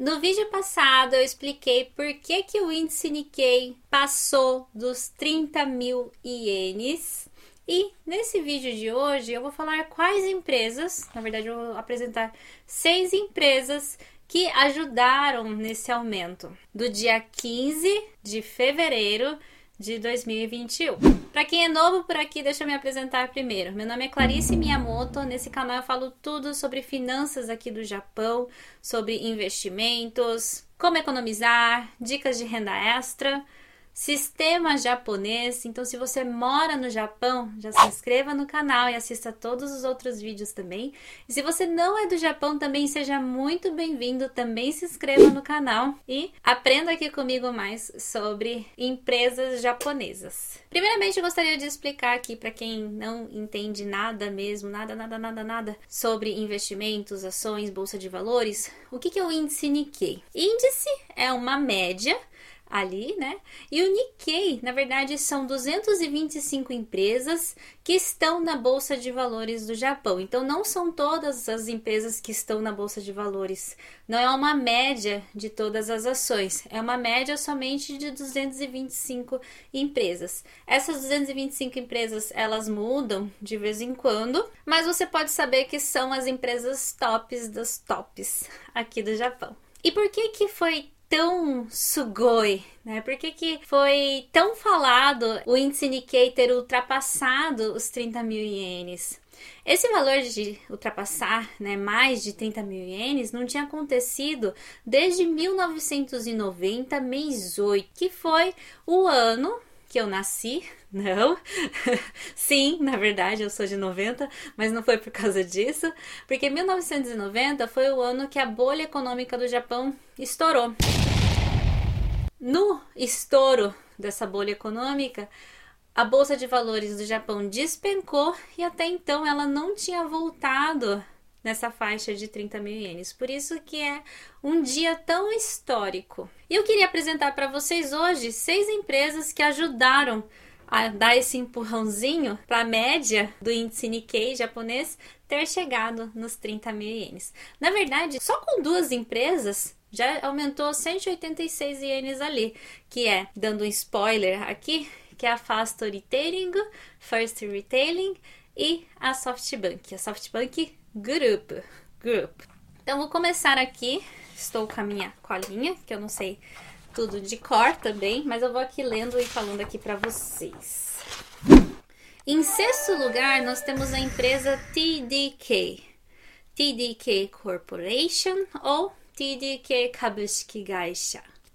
No vídeo passado eu expliquei por que, que o índice Nikkei passou dos 30 mil ienes. E nesse vídeo de hoje eu vou falar quais empresas, na verdade eu vou apresentar seis empresas que ajudaram nesse aumento do dia 15 de fevereiro de 2021. Para quem é novo por aqui, deixa eu me apresentar primeiro. Meu nome é Clarice Miyamoto. Nesse canal eu falo tudo sobre finanças aqui do Japão, sobre investimentos, como economizar, dicas de renda extra sistema japonês. Então, se você mora no Japão, já se inscreva no canal e assista todos os outros vídeos também. E se você não é do Japão, também seja muito bem-vindo. Também se inscreva no canal e aprenda aqui comigo mais sobre empresas japonesas. Primeiramente, eu gostaria de explicar aqui para quem não entende nada mesmo, nada, nada, nada, nada sobre investimentos, ações, bolsa de valores, o que é o índice Nikkei? Índice é uma média ali, né? E o Nikkei, na verdade, são 225 empresas que estão na bolsa de valores do Japão. Então, não são todas as empresas que estão na bolsa de valores. Não é uma média de todas as ações. É uma média somente de 225 empresas. Essas 225 empresas, elas mudam de vez em quando, mas você pode saber que são as empresas tops dos tops aqui do Japão. E por que que foi tão sugoi, né? Por que, que foi tão falado o índice Nikkei ter ultrapassado os 30 mil ienes? Esse valor de ultrapassar né, mais de 30 mil ienes não tinha acontecido desde 1990, mês 8, que foi o ano que eu nasci, não. Sim, na verdade eu sou de 90, mas não foi por causa disso, porque 1990 foi o ano que a bolha econômica do Japão estourou. No estouro dessa bolha econômica, a bolsa de valores do Japão despencou e até então ela não tinha voltado nessa faixa de 30 mil ienes. Por isso que é um dia tão histórico. E eu queria apresentar para vocês hoje seis empresas que ajudaram a dar esse empurrãozinho para a média do índice Nikkei japonês ter chegado nos 30 mil ienes. Na verdade, só com duas empresas já aumentou 186 ienes ali, que é, dando um spoiler aqui, que é a Fast Retailing, First Retailing e a SoftBank, a SoftBank Group. Group. Então vou começar aqui, estou com a minha colinha, que eu não sei tudo de cor também, mas eu vou aqui lendo e falando aqui para vocês. Em sexto lugar, nós temos a empresa TDK. TDK Corporation ou TDK Kabushiki.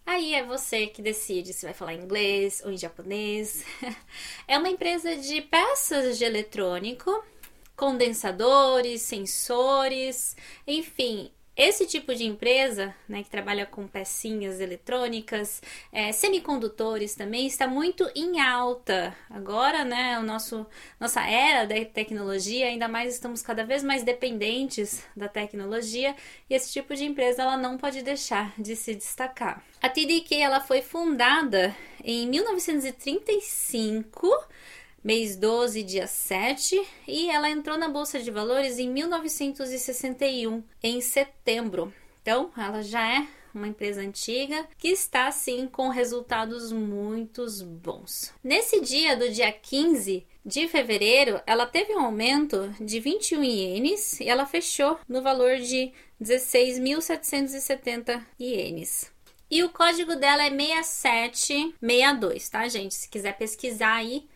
Aí é você que decide se vai falar inglês ou em japonês. É uma empresa de peças de eletrônico, condensadores, sensores, enfim, esse tipo de empresa, né, que trabalha com pecinhas eletrônicas, é, semicondutores também, está muito em alta. Agora, né, o nosso, nossa era da tecnologia, ainda mais estamos cada vez mais dependentes da tecnologia e esse tipo de empresa ela não pode deixar de se destacar. A TDK ela foi fundada em 1935 mês 12, dia 7, e ela entrou na Bolsa de Valores em 1961, em setembro. Então, ela já é uma empresa antiga que está sim com resultados muito bons. Nesse dia do dia 15 de fevereiro, ela teve um aumento de 21 ienes e ela fechou no valor de 16.770 ienes. E o código dela é 6762, tá, gente? Se quiser pesquisar aí,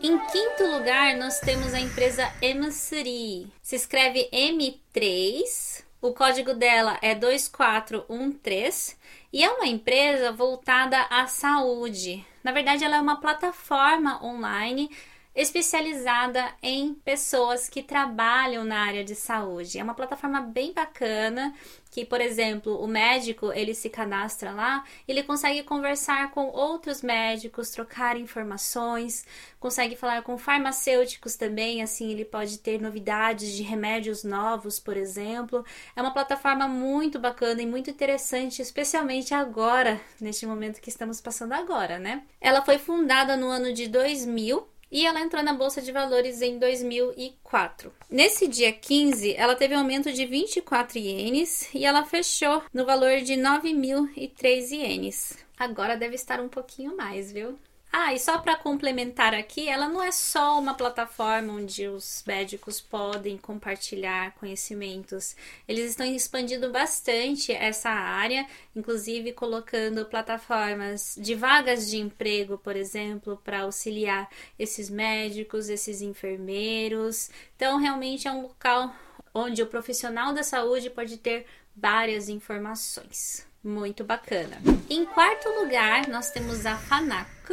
em quinto lugar, nós temos a empresa M3. Se escreve M3. O código dela é 2413 e é uma empresa voltada à saúde. Na verdade, ela é uma plataforma online especializada em pessoas que trabalham na área de saúde. É uma plataforma bem bacana que, por exemplo, o médico ele se cadastra lá, ele consegue conversar com outros médicos, trocar informações, consegue falar com farmacêuticos também, assim ele pode ter novidades de remédios novos, por exemplo. É uma plataforma muito bacana e muito interessante, especialmente agora, neste momento que estamos passando agora, né? Ela foi fundada no ano de 2000 e ela entrou na bolsa de valores em 2004. Nesse dia 15, ela teve um aumento de 24 ienes e ela fechou no valor de 9.003 ienes. Agora deve estar um pouquinho mais, viu? Ah, e só para complementar aqui, ela não é só uma plataforma onde os médicos podem compartilhar conhecimentos. Eles estão expandindo bastante essa área, inclusive colocando plataformas de vagas de emprego, por exemplo, para auxiliar esses médicos, esses enfermeiros. Então, realmente é um local onde o profissional da saúde pode ter várias informações. Muito bacana. Em quarto lugar, nós temos a FANAC,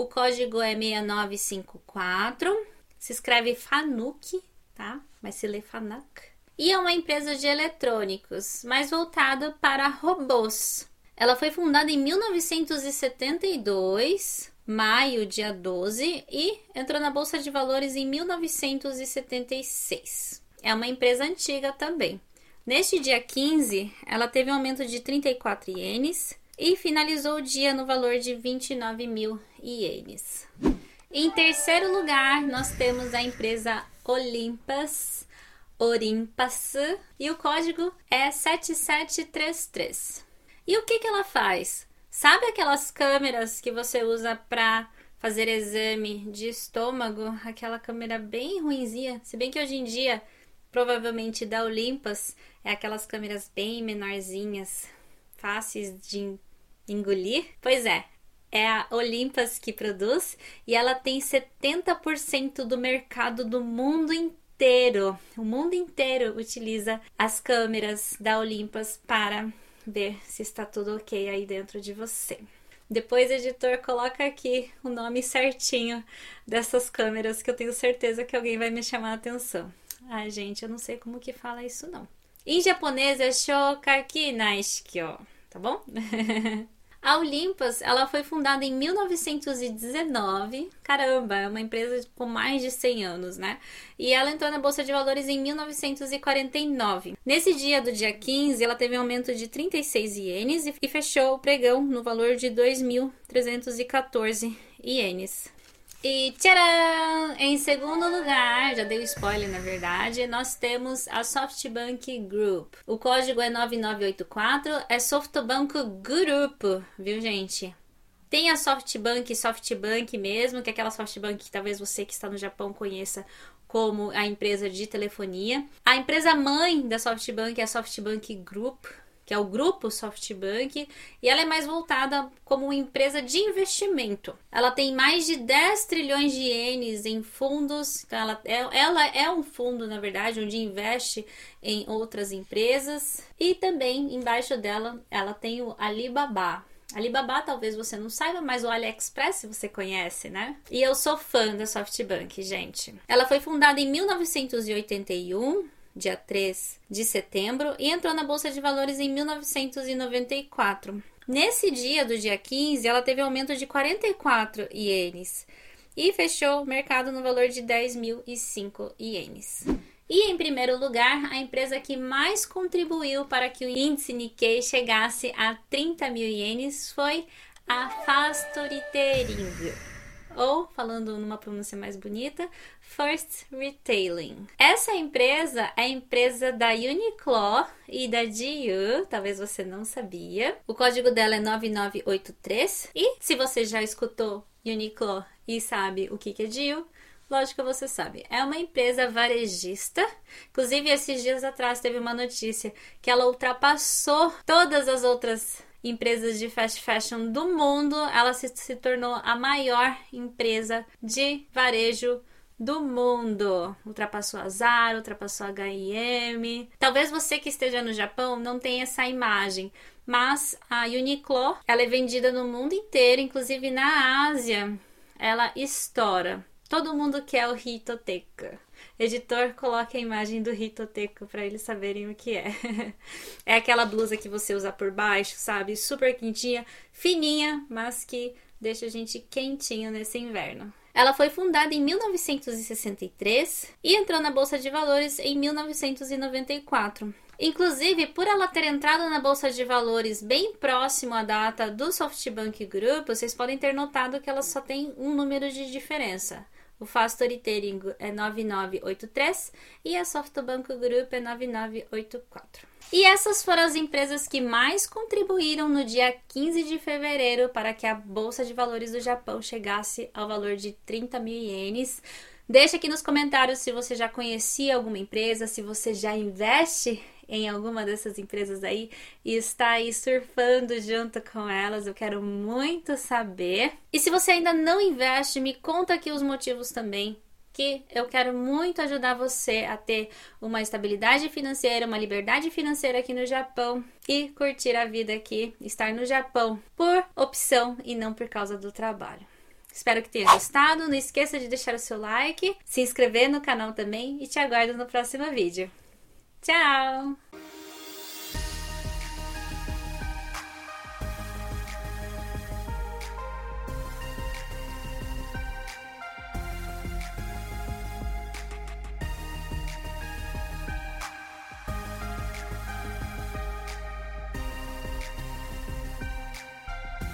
o código é 6954. Se escreve Fanuc, tá? Mas se lê Fanac. E é uma empresa de eletrônicos, mais voltada para robôs. Ela foi fundada em 1972, maio, dia 12, e entrou na Bolsa de Valores em 1976. É uma empresa antiga também. Neste dia 15, ela teve um aumento de 34 ienes e finalizou o dia no valor de 29 mil ienes. Em terceiro lugar, nós temos a empresa Olympus, Orimpas, e o código é 7733. E o que, que ela faz? Sabe aquelas câmeras que você usa para fazer exame de estômago? Aquela câmera bem ruinzinha, se bem que hoje em dia, provavelmente da Olympus, é aquelas câmeras bem menorzinhas, fáceis de engolir? Pois é, é a Olympus que produz e ela tem 70% do mercado do mundo inteiro. O mundo inteiro utiliza as câmeras da Olympus para ver se está tudo ok aí dentro de você. Depois, editor, coloca aqui o nome certinho dessas câmeras que eu tenho certeza que alguém vai me chamar a atenção. Ai, gente, eu não sei como que fala isso não. Em japonês é Shokaki Naishikyo, tá bom? A Olympus, ela foi fundada em 1919. Caramba, é uma empresa com mais de 100 anos, né? E ela entrou na bolsa de valores em 1949. Nesse dia do dia 15, ela teve um aumento de 36 ienes e fechou o pregão no valor de 2.314 ienes. E tcharam! Em segundo lugar, já dei o spoiler na verdade, nós temos a SoftBank Group. O código é 9984, é SoftBank Group, viu gente? Tem a SoftBank, SoftBank mesmo, que é aquela SoftBank que talvez você que está no Japão conheça como a empresa de telefonia. A empresa mãe da SoftBank é a SoftBank Group, que é o grupo SoftBank, e ela é mais voltada como uma empresa de investimento. Ela tem mais de 10 trilhões de ienes em fundos, então ela é, ela é um fundo, na verdade, onde investe em outras empresas, e também embaixo dela ela tem o Alibaba. Alibaba talvez você não saiba, mas o AliExpress você conhece, né? E eu sou fã da SoftBank, gente. Ela foi fundada em 1981 dia 3 de setembro, e entrou na Bolsa de Valores em 1994. Nesse dia do dia 15, ela teve um aumento de 44 ienes e fechou o mercado no valor de 10.005 ienes. E em primeiro lugar, a empresa que mais contribuiu para que o índice Nikkei chegasse a 30 mil ienes foi a Fastoritering ou, falando numa pronúncia mais bonita, First Retailing. Essa empresa é a empresa da Uniqlo e da GU, talvez você não sabia. O código dela é 9983. E se você já escutou Uniqlo e sabe o que é GU, Lógico que você sabe. É uma empresa varejista. Inclusive, esses dias atrás teve uma notícia que ela ultrapassou todas as outras empresas de fast fashion do mundo, ela se, se tornou a maior empresa de varejo do mundo. Ultrapassou a Zara, ultrapassou a H&M. Talvez você que esteja no Japão não tenha essa imagem, mas a Uniqlo, ela é vendida no mundo inteiro, inclusive na Ásia. Ela estoura. Todo mundo quer o Hitoteka. Editor, coloque a imagem do Hitoteco para eles saberem o que é. é aquela blusa que você usa por baixo, sabe? Super quentinha, fininha, mas que deixa a gente quentinho nesse inverno. Ela foi fundada em 1963 e entrou na Bolsa de Valores em 1994. Inclusive, por ela ter entrado na bolsa de valores bem próximo à data do SoftBank Group, vocês podem ter notado que ela só tem um número de diferença. O Fast Storytelling é 9983 e a SoftBank Group é 9984. E essas foram as empresas que mais contribuíram no dia 15 de fevereiro para que a Bolsa de Valores do Japão chegasse ao valor de 30 mil ienes. Deixa aqui nos comentários se você já conhecia alguma empresa, se você já investe em alguma dessas empresas aí e está aí surfando junto com elas. Eu quero muito saber. E se você ainda não investe, me conta aqui os motivos também que eu quero muito ajudar você a ter uma estabilidade financeira, uma liberdade financeira aqui no Japão e curtir a vida aqui, estar no Japão por opção e não por causa do trabalho. Espero que tenha gostado. Não esqueça de deixar o seu like, se inscrever no canal também e te aguardo no próximo vídeo. Ciao.